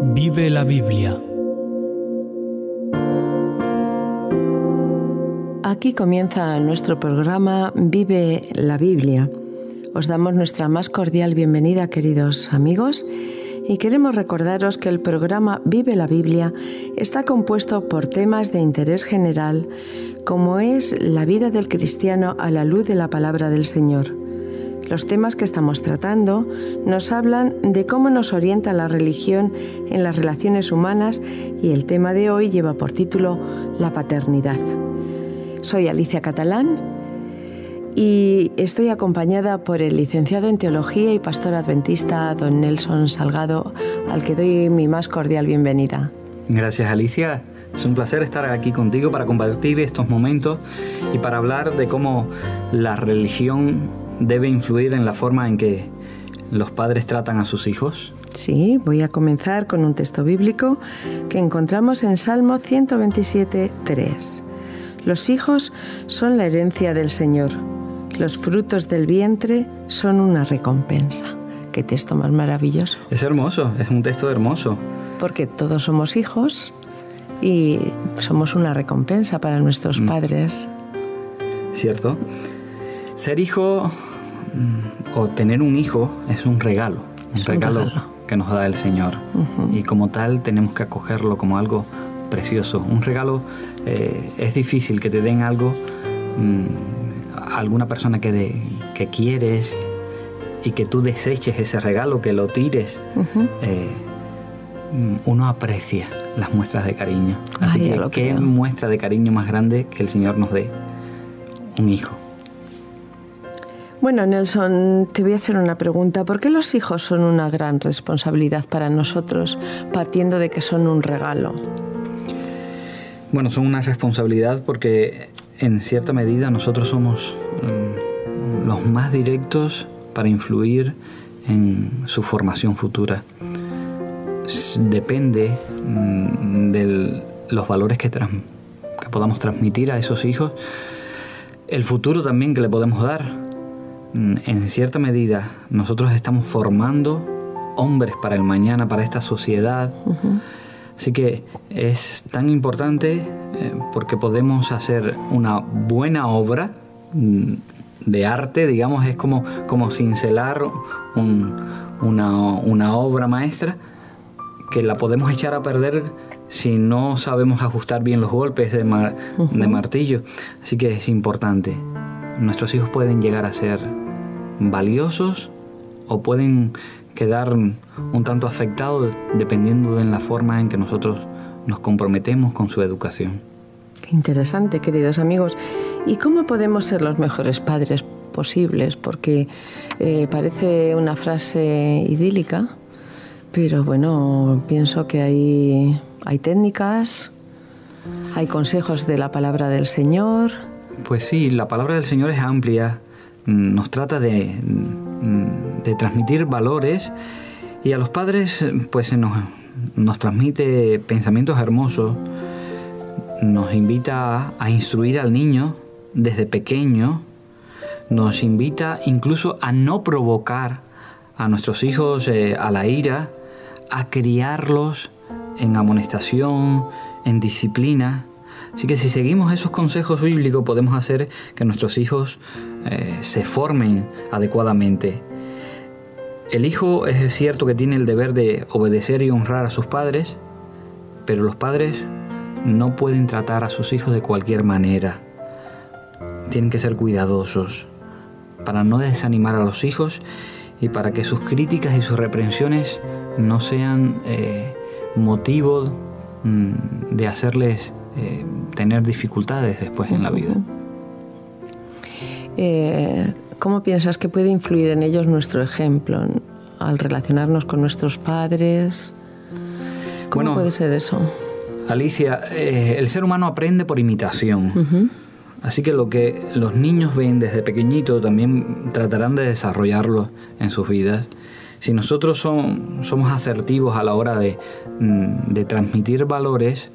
Vive la Biblia. Aquí comienza nuestro programa Vive la Biblia. Os damos nuestra más cordial bienvenida, queridos amigos, y queremos recordaros que el programa Vive la Biblia está compuesto por temas de interés general, como es la vida del cristiano a la luz de la palabra del Señor. Los temas que estamos tratando nos hablan de cómo nos orienta la religión en las relaciones humanas y el tema de hoy lleva por título La paternidad. Soy Alicia Catalán y estoy acompañada por el licenciado en Teología y pastor adventista don Nelson Salgado, al que doy mi más cordial bienvenida. Gracias Alicia. Es un placer estar aquí contigo para compartir estos momentos y para hablar de cómo la religión debe influir en la forma en que los padres tratan a sus hijos? Sí, voy a comenzar con un texto bíblico que encontramos en Salmo 127, 3. Los hijos son la herencia del Señor, los frutos del vientre son una recompensa. Qué texto más maravilloso. Es hermoso, es un texto hermoso. Porque todos somos hijos y somos una recompensa para nuestros mm. padres. Cierto. Ser hijo o tener un hijo es un regalo, un, regalo, que nos da el Señor. Y como tal tenemos que acogerlo como algo precioso. Un regalo eh, es difícil que te den algo, mm, alguna persona que, que quieres y que tú deseches ese regalo, que lo tires. Eh, mm, uno aprecia las muestras de cariño. Así que, ¿qué muestra de cariño más grande que el Señor nos dé? Un hijo. Bueno, Nelson, te voy a hacer una pregunta. ¿Por qué los hijos son una gran responsabilidad para nosotros, partiendo de que son un regalo? Bueno, son una responsabilidad porque en cierta medida nosotros somos mm, los más directos para influir en su formación futura. Depende mm, de los valores que, que podamos transmitir a esos hijos, el futuro también que le podemos dar en cierta medida nosotros estamos formando hombres para el mañana, para esta sociedad. Así que es tan importante eh, porque podemos hacer una buena obra mm, de arte, digamos, es como, como cincelar una, obra maestra que la podemos echar a perder si no sabemos ajustar bien los golpes de, de martillo. Así que es importante nuestros hijos pueden llegar a ser valiosos o pueden quedar un tanto afectados dependiendo de la forma en que nosotros nos comprometemos con su educación. Qué interesante, queridos amigos. ¿Y cómo podemos ser los mejores padres posibles? Porque eh, parece una frase idílica, pero bueno, pienso que hay, hay técnicas, hay consejos de la palabra del Señor. Pues sí, la palabra del Señor es amplia, nos trata de, de transmitir valores y a los padres pues nos, nos transmite pensamientos hermosos, nos invita a instruir al niño desde pequeño, nos invita incluso a no provocar a nuestros hijos eh, a la ira, a criarlos en amonestación, en disciplina. Así que si seguimos esos consejos bíblicos podemos hacer que nuestros hijos eh, se formen adecuadamente. El hijo es cierto que tiene el deber de obedecer y honrar a sus padres, pero los padres no pueden tratar a sus hijos de cualquier manera. Tienen que ser cuidadosos para no desanimar a los hijos y para que sus críticas y sus reprensiones no sean eh, motivo mm, de hacerles eh, tener dificultades después en la vida. Eh, ¿Cómo piensas que puede influir en ellos nuestro ejemplo al relacionarnos con nuestros padres? ¿Cómo puede ser eso? Alicia, eh, el ser humano aprende por imitación. Así que lo que los niños ven desde pequeñito también tratarán de desarrollarlo en sus vidas. Si nosotros somos asertivos a la hora de, mm, transmitir valores,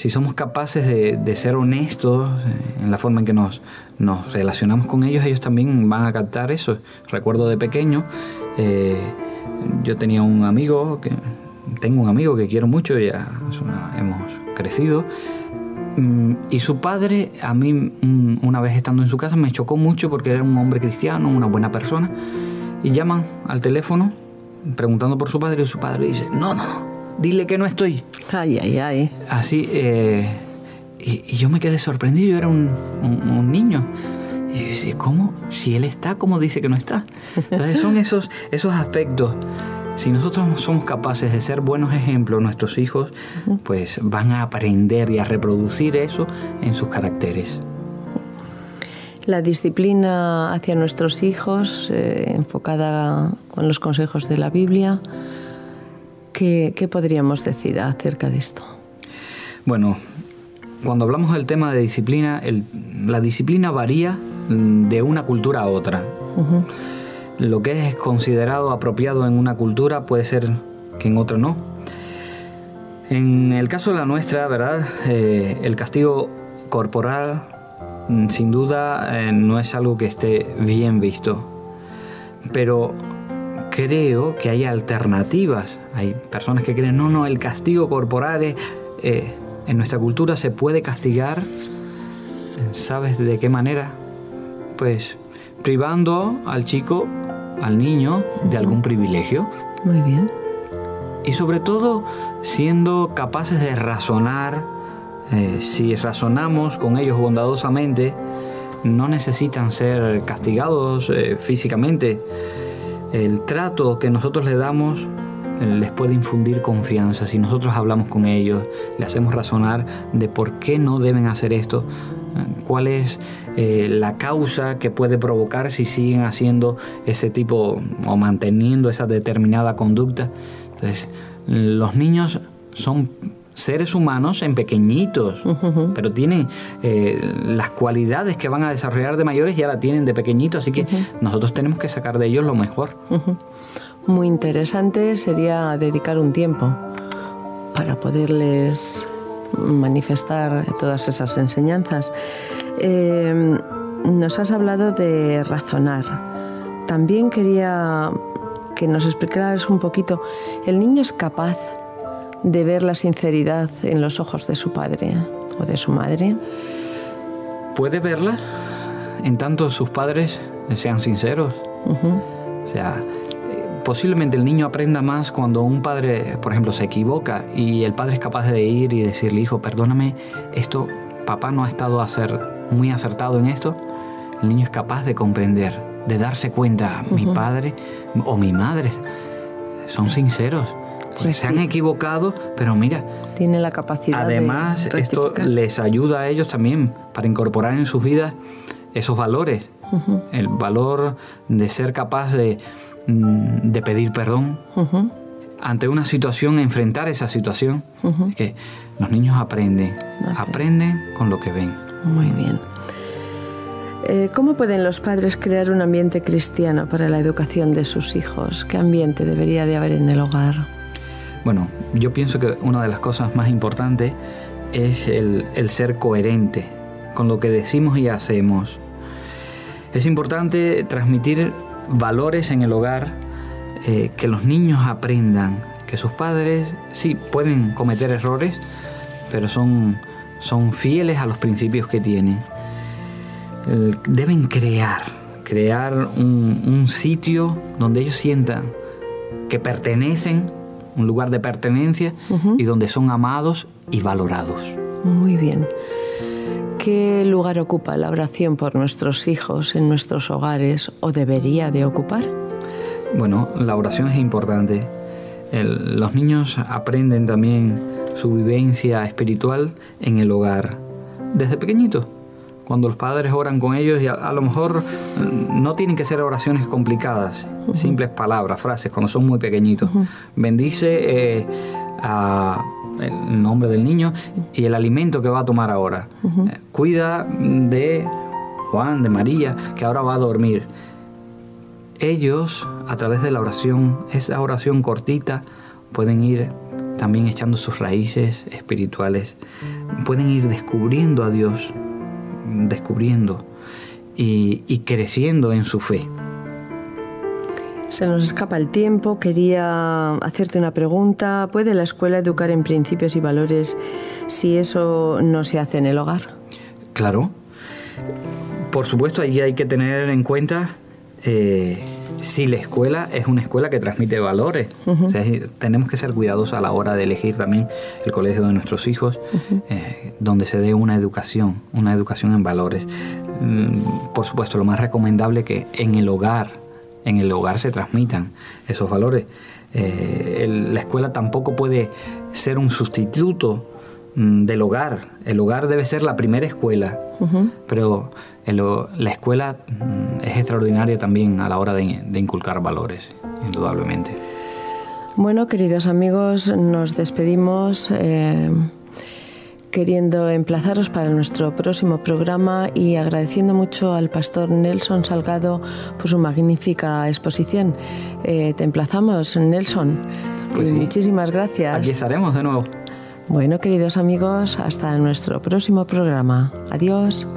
si somos capaces de, ser honestos eh, en la forma en que nos, nos, relacionamos con ellos, ellos también van a captar eso. Recuerdo de pequeño, eh, yo tenía un amigo que tengo un amigo que quiero mucho, ya hemos crecido, mm, y su padre, a mí mm, una vez estando en su casa, me chocó mucho porque era un hombre cristiano, una buena persona, y llaman al teléfono preguntando por su padre y su padre dice, no, no, no, dile que no estoy. Ay, ay, ay. Así, eh, y, yo me quedé sorprendido, yo era un, niño. Y yo decía, ¿cómo? Si él está, ¿cómo dice que no está? Entonces son esos, esos aspectos. Si nosotros somos capaces de ser buenos ejemplos, nuestros hijos pues van a aprender y a reproducir eso en sus caracteres. La disciplina hacia nuestros hijos, eh, enfocada con los consejos de la Biblia, ¿qué, ¿qué podríamos decir acerca de esto? Bueno, cuando hablamos del tema de disciplina, la disciplina varía mm, de una cultura a otra. Lo que es considerado apropiado en una cultura puede ser que en otra no. En el caso de la nuestra, ¿verdad? Eh, el castigo corporal mm, sin duda eh, no es algo que esté bien visto. Pero creo que hay alternativas. Hay personas que creen, no, no, el castigo corporal es... Eh, en nuestra cultura se puede castigar, ¿sabes de qué manera? Pues privando al chico, al niño, de algún privilegio. Muy bien. Y sobre todo siendo capaces de razonar, eh, si razonamos con ellos bondadosamente, no necesitan ser castigados eh, físicamente. El trato que nosotros le damos les puede infundir confianza. Si nosotros hablamos con ellos, le hacemos razonar de por qué no deben hacer esto, eh, cuál es eh, la causa que puede provocar si siguen haciendo ese tipo o manteniendo esa determinada conducta. Entonces, los niños son seres humanos en pequeñitos, pero tienen eh, las cualidades que van a desarrollar de mayores ya la tienen de pequeñitos, así que nosotros tenemos que sacar de ellos lo mejor muy interesante sería dedicar un tiempo para poderles manifestar todas esas enseñanzas. Eh, nos has hablado de razonar. También quería que nos explicaras un poquito, ¿el niño es capaz de ver la sinceridad en los ojos de su padre o de su madre? Puede verla en tanto sus padres sean sinceros. O sea, posiblemente el niño aprenda más cuando un padre, por ejemplo, se equivoca y el padre es capaz de ir y decirle, hijo, perdóname, esto, papá no ha estado a ser muy acertado en esto. El niño es capaz de comprender, de darse cuenta, mi padre o mi madre son sinceros. Pues se han equivocado, pero mira. Tiene la capacidad. Además, esto les ayuda a ellos también para incorporar en sus vidas esos valores. El valor de ser capaz de, Mm, de pedir perdón ante una situación, enfrentar esa situación. Es que los niños aprenden, aprenden con lo que ven. Muy bien. Eh, ¿Cómo pueden los padres crear un ambiente cristiano para la educación de sus hijos? ¿Qué ambiente debería de haber en el hogar? Bueno, yo pienso que una de las cosas más importantes es el, ser coherente con lo que decimos y hacemos. Es importante transmitir valores en el hogar, eh, que los niños aprendan que sus padres sí pueden cometer errores, pero son, son fieles a los principios que tienen. deben crear, crear un, sitio donde ellos sientan que pertenecen, un lugar de pertenencia y donde son amados y valorados. Muy bien. ¿Qué lugar ocupa la oración por nuestros hijos en nuestros hogares o debería de ocupar? Bueno, la oración es importante. los niños aprenden también su vivencia espiritual en el hogar, desde pequeñitos. Cuando los padres oran con ellos, y a, lo mejor mm, no tienen que ser oraciones complicadas, simples palabras, frases, cuando son muy pequeñitos. Bendice eh, a el nombre del niño y el alimento que va a tomar ahora. Eh, cuida de Juan, de María, que ahora va a dormir. Ellos, a través de la oración, esa oración cortita, pueden ir también echando sus raíces espirituales, pueden ir descubriendo a Dios, descubriendo y, y creciendo en su fe. Se nos escapa el tiempo. Quería hacerte una pregunta. ¿Puede la escuela educar en principios y valores si eso no se hace en el hogar? Claro. Por supuesto, ahí hay que tener en cuenta eh, si la escuela es una escuela que transmite valores. tenemos que ser cuidadosos a la hora de elegir también el colegio de nuestros hijos, eh, donde se dé una educación, una educación en valores. Mm, por supuesto, lo más recomendable que en el hogar en el hogar se transmitan esos valores. Eh, la escuela tampoco puede ser un sustituto del hogar. El hogar debe ser la primera escuela, pero la escuela mm, es extraordinaria también a la hora de, inculcar valores, indudablemente. Bueno, queridos amigos, nos despedimos. Eh, queriendo emplazaros para nuestro próximo programa y agradeciendo mucho al pastor Nelson Salgado por su magnífica exposición. Eh, te emplazamos, Nelson. Pues Muchísimas gracias. Aquí estaremos de nuevo. Bueno, queridos amigos, hasta nuestro próximo programa. Adiós.